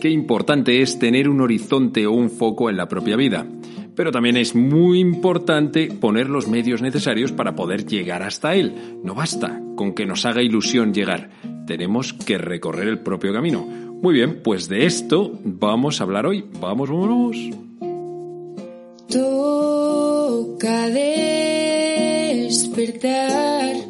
Qué importante es tener un horizonte o un foco en la propia vida. Pero también es muy importante poner los medios necesarios para poder llegar hasta él. No basta con que nos haga ilusión llegar. Tenemos que recorrer el propio camino. Muy bien, pues de esto vamos a hablar hoy. Vamos, vámonos. Toca despertar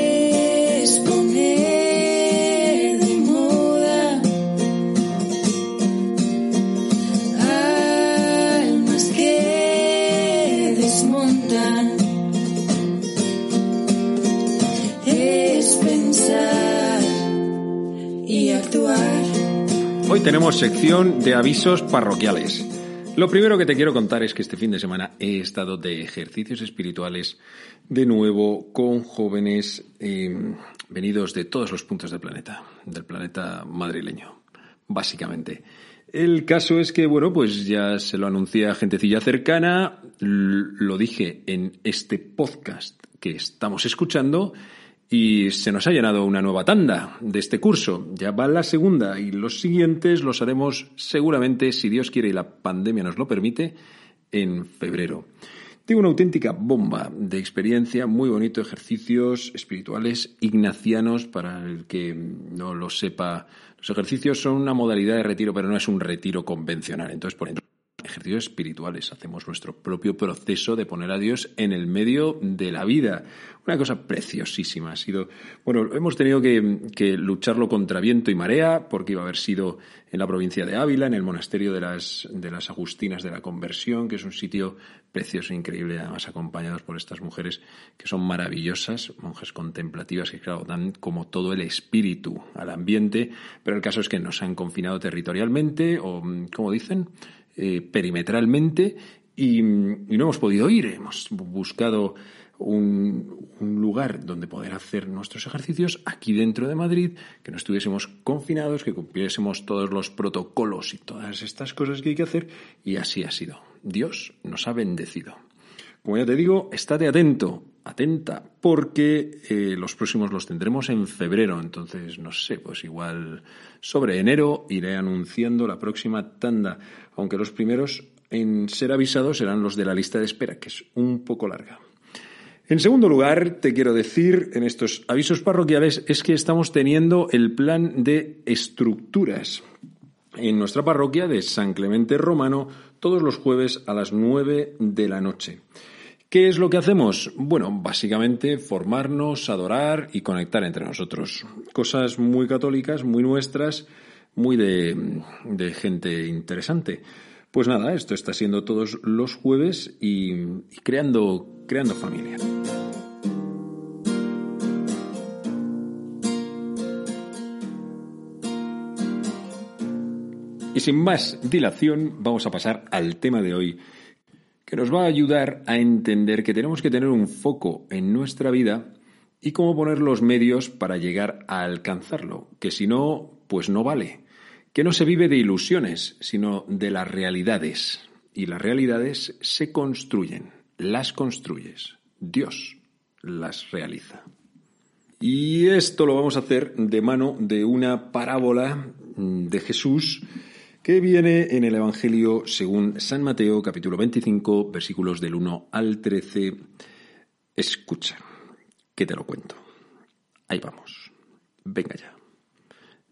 Tenemos sección de avisos parroquiales. Lo primero que te quiero contar es que este fin de semana he estado de ejercicios espirituales de nuevo con jóvenes eh, venidos de todos los puntos del planeta, del planeta madrileño, básicamente. El caso es que, bueno, pues ya se lo anuncié a gentecilla cercana, lo dije en este podcast que estamos escuchando y se nos ha llenado una nueva tanda de este curso. Ya va la segunda y los siguientes los haremos seguramente, si Dios quiere y la pandemia nos lo permite, en febrero. Tengo una auténtica bomba de experiencia, muy bonito, ejercicios espirituales ignacianos, para el que no lo sepa. Los ejercicios son una modalidad de retiro, pero no es un retiro convencional. Entonces, por ejemplo, ejercicios espirituales, hacemos nuestro propio proceso de poner a Dios en el medio de la vida. Una cosa preciosísima. Ha sido, bueno, hemos tenido que, lucharlo contra viento y marea, porque iba a haber sido en la provincia de Ávila, en el monasterio de las, de las Agustinas de la Conversión, que es un sitio precioso, e increíble, además acompañados por estas mujeres que son maravillosas, monjas contemplativas que, claro, dan como todo el espíritu al ambiente, pero el caso es que nos han confinado territorialmente, o, como dicen, eh, perimetralmente y, no hemos podido ir. Hemos buscado un, un lugar donde poder hacer nuestros ejercicios aquí dentro de Madrid, que no estuviésemos confinados, que cumpliésemos todos los protocolos y todas estas cosas que hay que hacer y así ha sido. Dios nos ha bendecido. Como ya te digo, estate atento, atenta, porque eh, los próximos los tendremos en febrero. Entonces, no sé, pues igual sobre enero iré anunciando la próxima tanda, aunque los primeros en ser avisados serán los de la lista de espera, que es un poco larga. En segundo lugar, te quiero decir en estos avisos parroquiales es que estamos teniendo el plan de estructuras en nuestra parroquia de San Clemente Romano todos los jueves a las 9 de la noche. ¿Qué es lo que hacemos? Bueno, básicamente formarnos, adorar y conectar entre nosotros. Cosas muy católicas, muy nuestras, muy de, gente interesante. Pues nada, esto está siendo todos los jueves y, y creando, creando familia. Y sin más dilación, vamos a pasar al tema de hoy, que nos va a ayudar a entender que tenemos que tener un foco en nuestra vida y cómo poner los medios para llegar a alcanzarlo, que si no, pues no vale. Que no se vive de ilusiones, sino de las realidades. Y las realidades se construyen, las construyes. Dios las realiza. Y esto lo vamos a hacer de mano de una parábola de Jesús que viene en el Evangelio según San Mateo capítulo 25 versículos del 1 al 13. Escucha, que te lo cuento. Ahí vamos. Venga ya.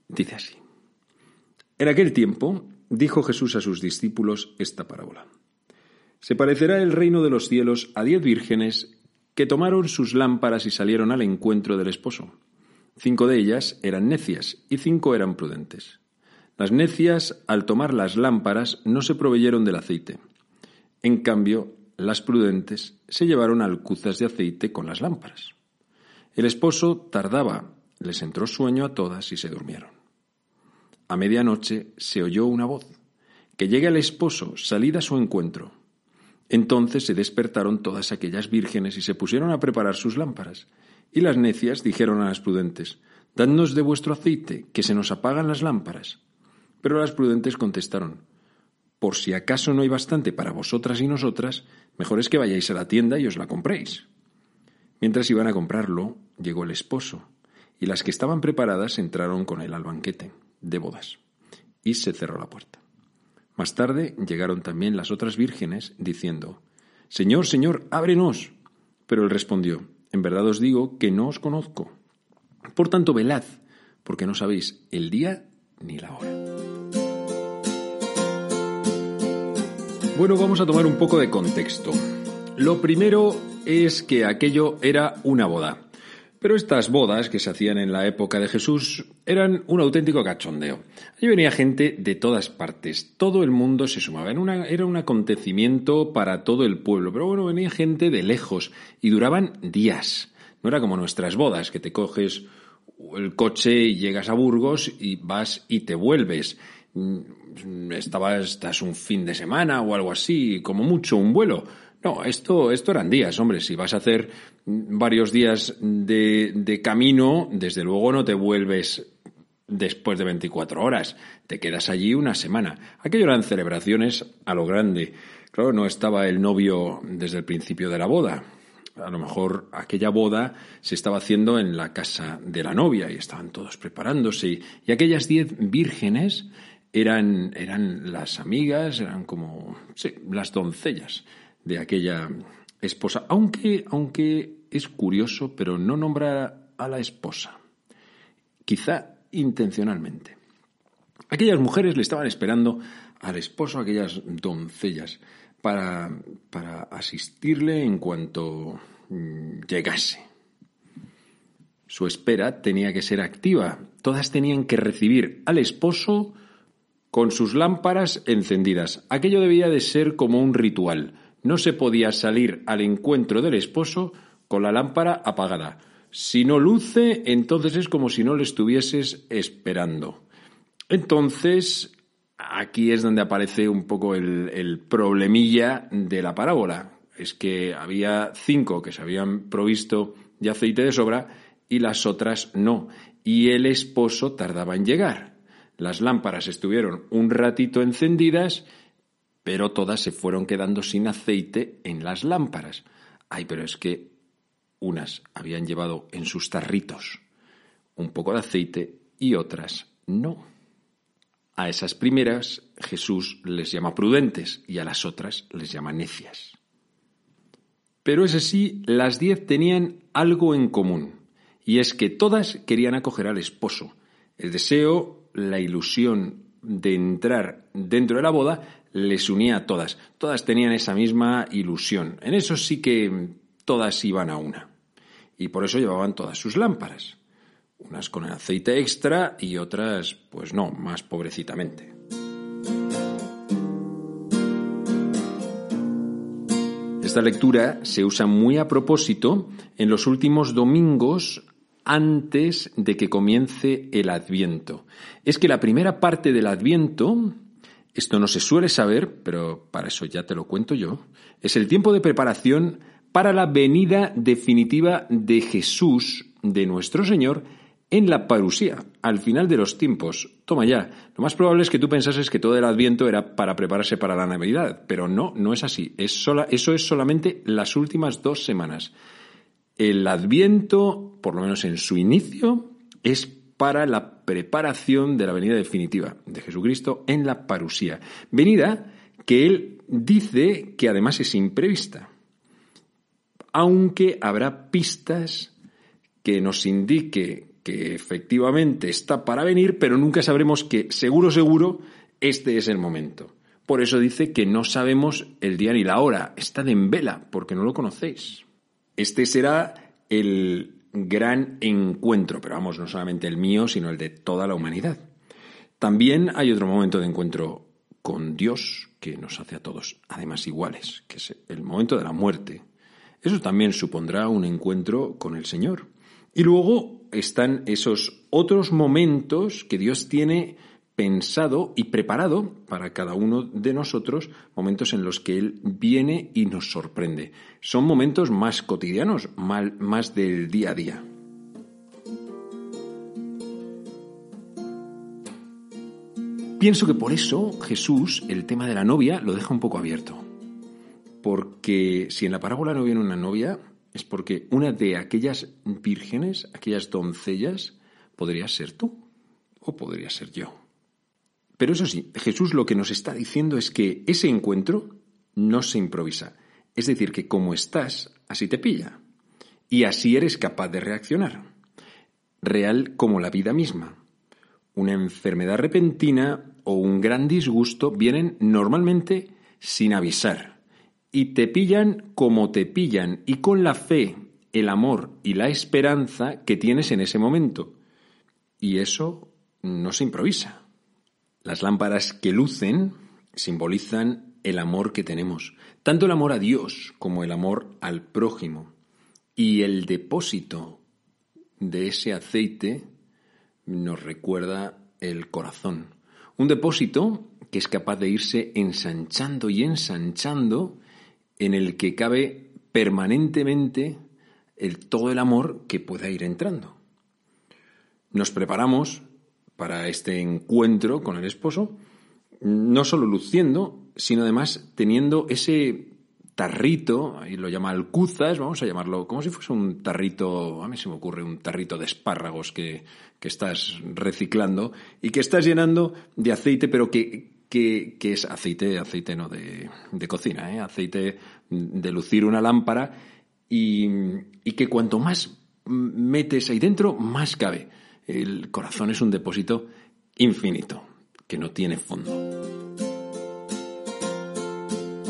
Dice así. En aquel tiempo dijo Jesús a sus discípulos esta parábola. Se parecerá el reino de los cielos a diez vírgenes que tomaron sus lámparas y salieron al encuentro del esposo. Cinco de ellas eran necias y cinco eran prudentes. Las necias, al tomar las lámparas, no se proveyeron del aceite. En cambio, las prudentes se llevaron alcuzas de aceite con las lámparas. El esposo tardaba, les entró sueño a todas y se durmieron. a medianoche se oyó una voz, que llegue el esposo, salid a su encuentro. Entonces se despertaron todas aquellas vírgenes y se pusieron a preparar sus lámparas. Y las necias dijeron a las prudentes, Dadnos de vuestro aceite, que se nos apagan las lámparas. Pero las prudentes contestaron, Por si acaso no hay bastante para vosotras y nosotras, mejor es que vayáis a la tienda y os la compréis. Mientras iban a comprarlo, llegó el esposo, y las que estaban preparadas entraron con él al banquete de bodas, y se cerró la puerta. Más tarde llegaron también las otras vírgenes, diciendo, Señor, Señor, ábrenos. Pero él respondió, En verdad os digo que no os conozco. Por tanto, velad, porque no sabéis el día ni la hora. Bueno, vamos a tomar un poco de contexto. Lo primero es que aquello era una boda. Pero estas bodas que se hacían en la época de Jesús eran un auténtico cachondeo. Allí venía gente de todas partes, todo el mundo se sumaba, era, un acontecimiento para todo el pueblo, pero bueno, venía gente de lejos y duraban días. No era como nuestras bodas, que te coges el coche y llegas a Burgos y vas y te vuelves. Mm, estabas, estás un fin de semana o algo así, como mucho un vuelo. No, esto, esto eran días, hombre. Si vas a hacer varios días de, de camino, desde luego no te vuelves después de 24 horas. Te quedas allí una semana. Aquello eran celebraciones a lo grande. Claro, no estaba el novio desde el principio de la boda. A lo mejor aquella boda se estaba haciendo en la casa de la novia y estaban todos preparándose. Y aquellas diez vírgenes eran, eran las amigas, eran como, sí, las doncellas de aquella esposa, aunque, aunque es curioso, pero no nombra a la esposa, quizá intencionalmente. Aquellas mujeres le estaban esperando al esposo, aquellas doncellas, para, para asistirle en cuanto mm, llegase. Su espera tenía que ser activa. Todas tenían que recibir al esposo con sus lámparas encendidas. Aquello debía de ser como un ritual no se podía salir al encuentro del esposo con la lámpara apagada. Si no luce, entonces es como si no le estuvieses esperando. Entonces, aquí es donde aparece un poco el, problemilla de la parábola. Es que había cinco que se habían provisto de aceite de sobra y las otras no. Y el esposo tardaba en llegar. Las lámparas estuvieron un ratito encendidas pero todas se fueron quedando sin aceite en las lámparas. Ay, pero es que unas habían llevado en sus tarritos un poco de aceite y otras no. A esas primeras Jesús les llama prudentes y a las otras les llama necias. Pero ese sí, las diez tenían algo en común, y es que todas querían acoger al esposo. El deseo, la ilusión de entrar dentro de la boda les unía a todas. Todas tenían esa misma ilusión. En eso sí que todas iban a una. Y por eso llevaban todas sus lámparas. Unas con aceite extra y otras, pues no, más pobrecitamente. Esta lectura se usa muy a propósito en los últimos domingos antes de que comience el Adviento. Es que la primera parte del Adviento esto no se suele saber, pero para eso ya te lo cuento yo, es el tiempo de preparación para la venida definitiva de Jesús, de nuestro Señor, en la parusía, al final de los tiempos. Toma ya, lo más probable es que tú pensases que todo el adviento era para prepararse para la Navidad, pero no, no es así. Es sola, eso es solamente las últimas dos semanas. El adviento, por lo menos en su inicio, es para la preparación de la venida definitiva de Jesucristo en la parusía. Venida que él dice que además es imprevista, aunque habrá pistas que nos indique que efectivamente está para venir, pero nunca sabremos que seguro, seguro, este es el momento. Por eso dice que no sabemos el día ni la hora, está en vela, porque no lo conocéis. Este será el gran encuentro, pero vamos, no solamente el mío, sino el de toda la humanidad. También hay otro momento de encuentro con Dios que nos hace a todos, además iguales, que es el momento de la muerte. Eso también supondrá un encuentro con el Señor. Y luego están esos otros momentos que Dios tiene pensado y preparado para cada uno de nosotros momentos en los que Él viene y nos sorprende. Son momentos más cotidianos, más del día a día. Pienso que por eso Jesús el tema de la novia lo deja un poco abierto. Porque si en la parábola no viene una novia, es porque una de aquellas vírgenes, aquellas doncellas, podría ser tú o podría ser yo. Pero eso sí, Jesús lo que nos está diciendo es que ese encuentro no se improvisa. Es decir, que como estás, así te pilla. Y así eres capaz de reaccionar. Real como la vida misma. Una enfermedad repentina o un gran disgusto vienen normalmente sin avisar y te pillan como te pillan y con la fe, el amor y la esperanza que tienes en ese momento. Y eso no se improvisa. Las lámparas que lucen simbolizan el amor que tenemos, tanto el amor a Dios como el amor al prójimo. Y el depósito de ese aceite nos recuerda el corazón. Un depósito que es capaz de irse ensanchando y ensanchando, en el que cabe permanentemente el, todo el amor que pueda ir entrando. Nos preparamos para este encuentro con el esposo, no solo luciendo, sino además teniendo ese tarrito, ahí lo llama alcuzas, vamos a llamarlo como si fuese un tarrito, a mí se me ocurre un tarrito de espárragos que, estás reciclando y que estás llenando de aceite, pero que, que, es aceite, aceite no de, de cocina, ¿eh? aceite de lucir una lámpara y, y que cuanto más metes ahí dentro, más cabe. El corazón es un depósito infinito, que no tiene fondo.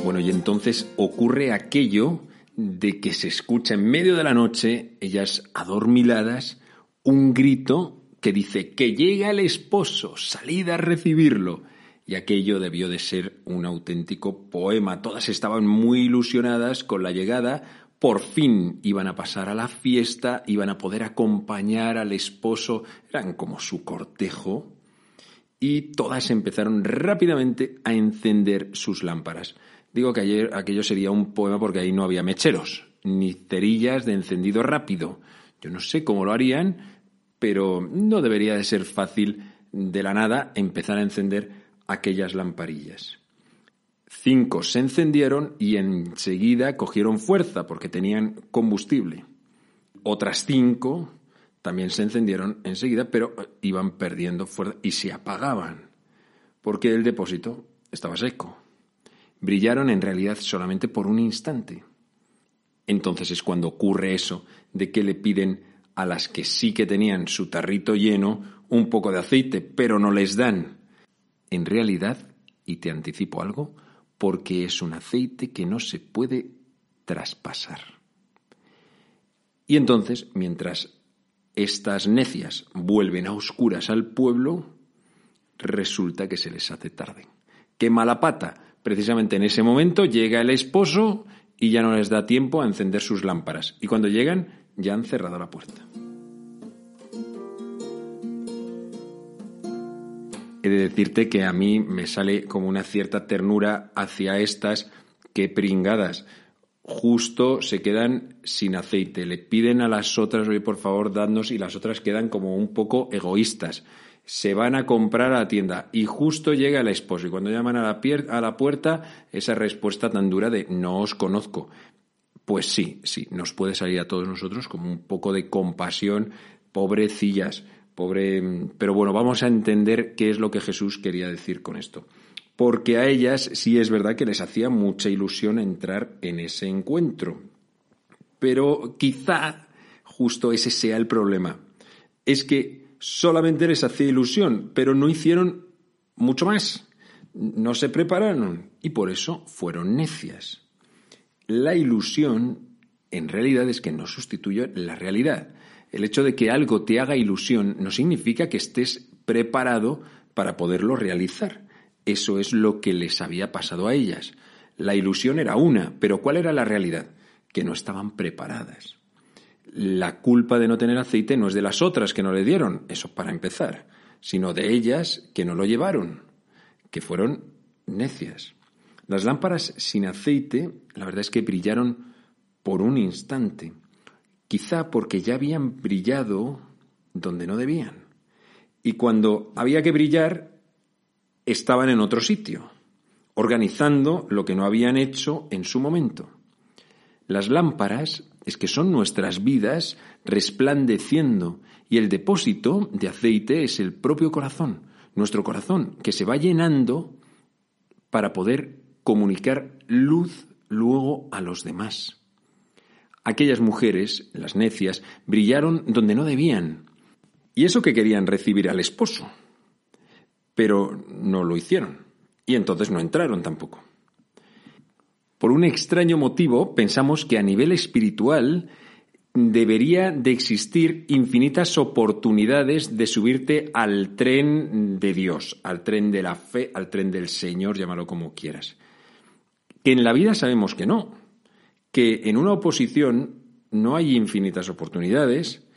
Bueno, y entonces ocurre aquello de que se escucha en medio de la noche, ellas adormiladas, un grito que dice que llega el esposo, salid a recibirlo. Y aquello debió de ser un auténtico poema. Todas estaban muy ilusionadas con la llegada. Por fin iban a pasar a la fiesta, iban a poder acompañar al esposo. Eran como su cortejo. Y todas empezaron rápidamente a encender sus lámparas. Digo que ayer aquello sería un poema porque ahí no había mecheros, ni cerillas de encendido rápido. Yo no sé cómo lo harían, pero no debería de ser fácil de la nada empezar a encender aquellas lamparillas. Cinco se encendieron y enseguida cogieron fuerza porque tenían combustible. Otras cinco también se encendieron enseguida, pero iban perdiendo fuerza y se apagaban porque el depósito estaba seco brillaron en realidad solamente por un instante. Entonces es cuando ocurre eso de que le piden a las que sí que tenían su tarrito lleno un poco de aceite, pero no les dan. En realidad, y te anticipo algo, porque es un aceite que no se puede traspasar. Y entonces, mientras estas necias vuelven a oscuras al pueblo, resulta que se les hace tarde. ¡Qué mala pata! Precisamente en ese momento llega el esposo y ya no les da tiempo a encender sus lámparas. Y cuando llegan, ya han cerrado la puerta. He de decirte que a mí me sale como una cierta ternura hacia estas que pringadas justo se quedan sin aceite. Le piden a las otras, oye, por favor, dadnos, y las otras quedan como un poco egoístas se van a comprar a la tienda y justo llega el esposo y cuando llaman a la, a la puerta esa respuesta tan dura de no os conozco. Pues sí, sí, nos puede salir a todos nosotros como un poco de compasión, pobrecillas, pobre... Pero bueno, vamos a entender qué es lo que Jesús quería decir con esto. Porque a ellas sí es verdad que les hacía mucha ilusión entrar en ese encuentro. Pero quizá justo ese sea el problema. Es que solamente les hacía ilusión, pero no hicieron mucho más. No se prepararon y por eso fueron necias. La ilusión en realidad es que no sustituye la realidad. El hecho de que algo te haga ilusión no significa que estés preparado para poderlo realizar. Eso es lo que les había pasado a ellas. La ilusión era una, pero ¿cuál era la realidad? Que no estaban preparadas la culpa de no tener aceite no es de las otras que no le dieron, eso para empezar, sino de ellas que no lo llevaron, que fueron necias. Las lámparas sin aceite, la verdad es que brillaron por un instante, quizá porque ya habían brillado donde no debían. Y cuando había que brillar, estaban en otro sitio, organizando lo que no habían hecho en su momento. Las lámparas es que son nuestras vidas resplandeciendo y el depósito de aceite es el propio corazón, nuestro corazón, que se va llenando para poder comunicar luz luego a los demás. Aquellas mujeres, las necias, brillaron donde no debían, y eso que querían recibir al esposo, pero no lo hicieron, y entonces no entraron tampoco. Por un extraño motivo, pensamos que a nivel espiritual debería de existir infinitas oportunidades de subirte al tren de Dios, al tren de la fe, al tren del Señor, llámalo como quieras. Que en la vida sabemos que no, que en una oposición no hay infinitas oportunidades,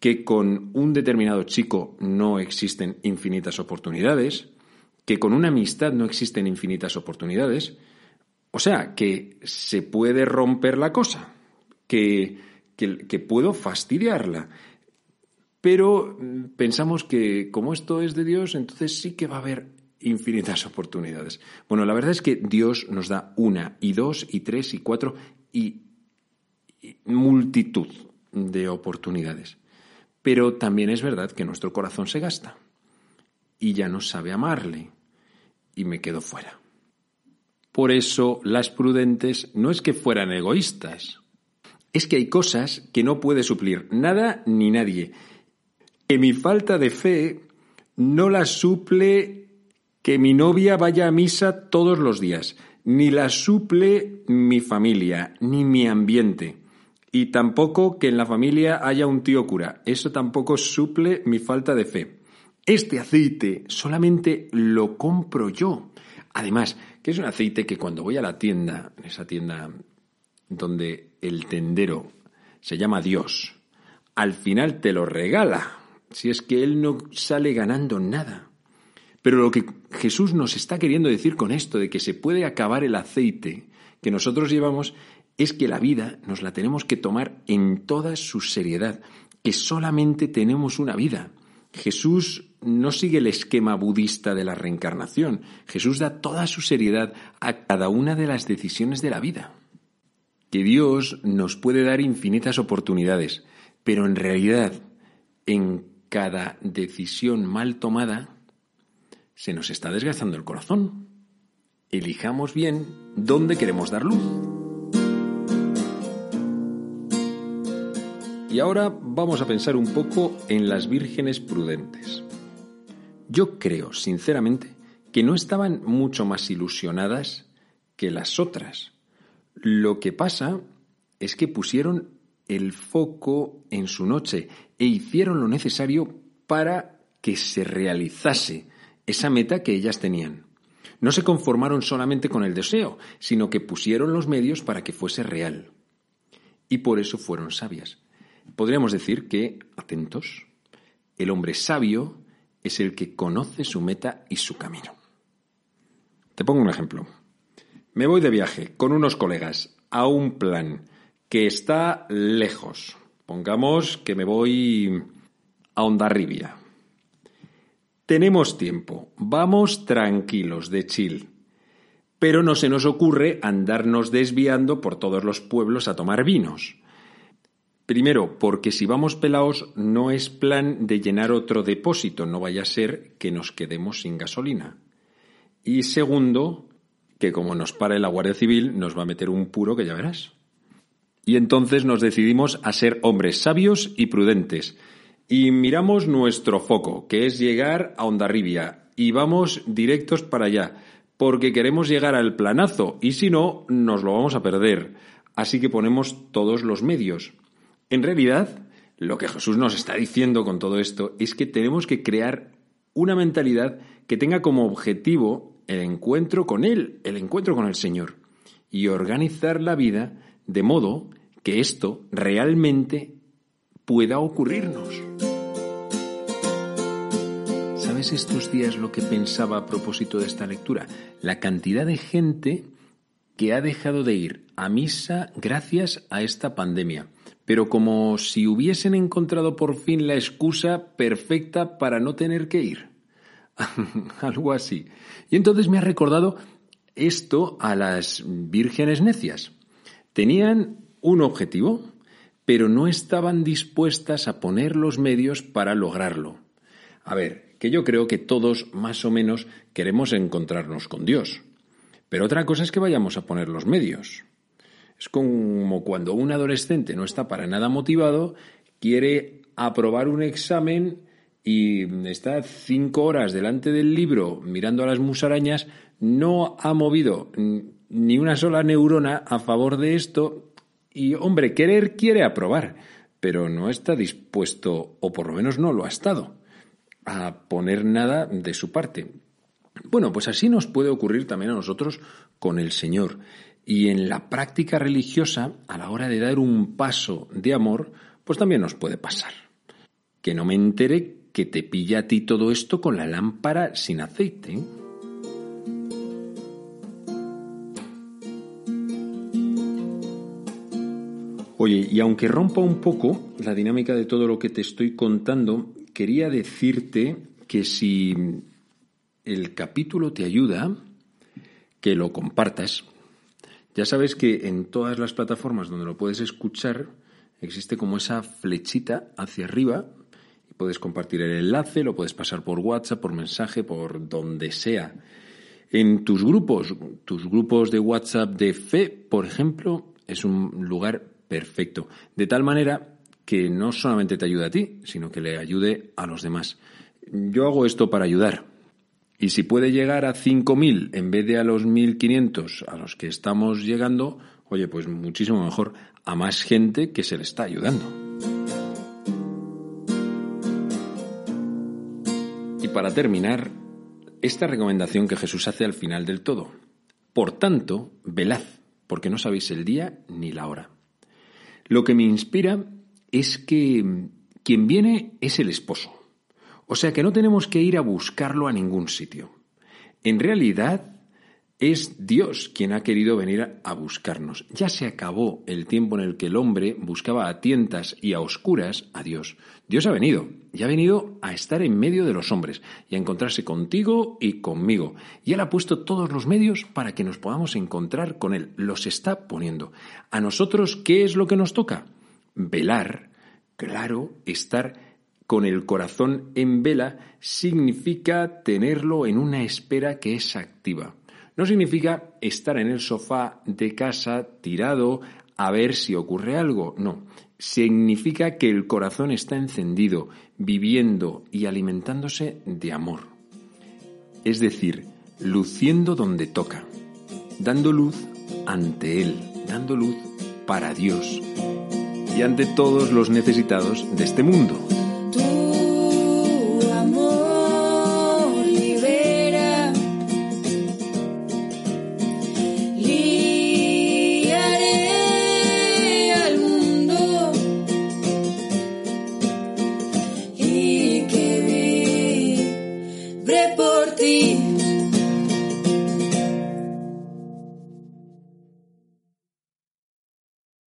que con un determinado chico no existen infinitas oportunidades, que con una amistad no existen infinitas oportunidades, o sea, que se puede romper la cosa, que que, puedo fastidiarla. Pero mm, pensamos que como esto es de Dios, entonces sí que va a haber infinitas oportunidades. Bueno, la verdad es que Dios nos da una y dos y tres y cuatro y, multitud de oportunidades. Pero también es verdad que nuestro corazón se gasta y ya no sabe amarle y me quedo fuera. Por eso las prudentes no es que fueran egoístas, es que hay cosas que no puede suplir nada ni nadie. Que mi falta de fe no la suple que mi novia vaya a misa todos los días, ni la suple mi familia, ni mi ambiente. Y tampoco que en la familia haya un tío cura. Eso tampoco suple mi falta de fe. Este aceite solamente lo compro yo. Además, que es un aceite que cuando voy a la tienda, en esa tienda donde el tendero se llama Dios, al final te lo regala, si es que Él no sale ganando nada. Pero lo que Jesús nos está queriendo decir con esto de que se puede acabar el aceite que nosotros llevamos es que la vida nos la tenemos que tomar en toda su seriedad, que solamente tenemos una vida. Jesús no sigue el esquema budista de la reencarnación. Jesús da toda su seriedad a cada una de las decisiones de la vida que Dios nos puede dar infinitas oportunidades, pero en realidad en cada decisión mal tomada se nos está desgastando el corazón. Elijamos bien dónde queremos dar luz. Y ahora vamos a pensar un poco en las vírgenes prudentes. Yo creo, sinceramente, que no estaban mucho más ilusionadas que las otras, lo que pasa es que pusieron el foco en su noche e hicieron lo necesario para que se realizase esa meta que ellas tenían. No se conformaron solamente con el deseo, sino que pusieron los medios para que fuese real. Y por eso fueron sabias. Podríamos decir que, atentos, el hombre sabio es el que conoce su meta y su camino. Te pongo un ejemplo. Me voy de viaje con unos colegas a un plan que está lejos. Pongamos que me voy a Ondarribia. Tenemos tiempo, vamos tranquilos de chill. Pero no se nos ocurre andarnos desviando por todos los pueblos a tomar vinos. Primero, porque si vamos pelaos no es plan de llenar otro depósito, no vaya a ser que nos quedemos sin gasolina. Y segundo, que como nos para la Guardia Civil nos va a meter un puro que ya verás. Y entonces nos decidimos a ser hombres sabios y prudentes. Y miramos nuestro foco, que es llegar a Ondarribia, y vamos directos para allá, porque queremos llegar al planazo, y si no, nos lo vamos a perder. Así que ponemos todos los medios. En realidad, lo que Jesús nos está diciendo con todo esto es que tenemos que crear una mentalidad que tenga como objetivo el encuentro con Él, el encuentro con el Señor, y organizar la vida de modo que esto realmente pueda ocurrirnos. ¿sabes estos días lo que pensaba a propósito de esta lectura? La cantidad de gente que ha dejado de ir a misa gracias a esta pandemia, pero como si hubiesen encontrado por fin la excusa perfecta para no tener que ir. Algo así. Y entonces me ha recordado esto a las vírgenes necias. Tenían un objetivo, pero no estaban dispuestas a poner los medios para lograrlo. A ver, que yo creo que todos más o menos queremos encontrarnos con Dios. Pero otra cosa es que vayamos a poner los medios. Es como cuando un adolescente no está para nada motivado, quiere aprobar un examen y está cinco horas delante del libro mirando a las musarañas, no ha movido ni una sola neurona a favor de esto y, hombre, querer quiere aprobar, pero no está dispuesto, o por lo menos no lo ha estado, a poner nada de su parte. Bueno, pues así nos puede ocurrir también a nosotros con el Señor. Y en la práctica religiosa, a la hora de dar un paso de amor, pues también nos puede pasar. Que no me entere que te pilla a ti todo esto con la lámpara sin aceite. Oye, y aunque rompa un poco la dinámica de todo lo que te estoy contando, quería decirte que si el capítulo te ayuda, que lo compartas. Ya sabes que en todas las plataformas donde lo puedes escuchar existe como esa flechita hacia arriba Puedes compartir el enlace, lo puedes pasar por WhatsApp, por mensaje, por donde sea. En tus grupos, tus grupos de WhatsApp de fe, por ejemplo, es un lugar perfecto. De tal manera que no solamente te ayude a ti, sino que le ayude a los demás. Yo hago esto para ayudar. Y si puede llegar a 5.000 en vez de a los 1.500 a los que estamos llegando, oye, pues muchísimo mejor a más gente que se le está ayudando. para terminar, esta recomendación que Jesús hace al final del todo. Por tanto, velad, porque no sabéis el día ni la hora. Lo que me inspira es que quien viene es el esposo. O sea que no tenemos que ir a buscarlo a ningún sitio. En realidad, es Dios quien ha querido venir a buscarnos. Ya se acabó el tiempo en el que el hombre buscaba a tientas y a oscuras a Dios. Dios ha venido y ha venido a estar en medio de los hombres y a encontrarse contigo y conmigo. Y Él ha puesto todos los medios para que nos podamos encontrar con Él. Los está poniendo. A nosotros, ¿qué es lo que nos toca? Velar, claro, estar con el corazón en vela significa tenerlo en una espera que es activa. No significa estar en el sofá de casa tirado a ver si ocurre algo, no. Significa que el corazón está encendido, viviendo y alimentándose de amor. Es decir, luciendo donde toca, dando luz ante Él, dando luz para Dios y ante todos los necesitados de este mundo.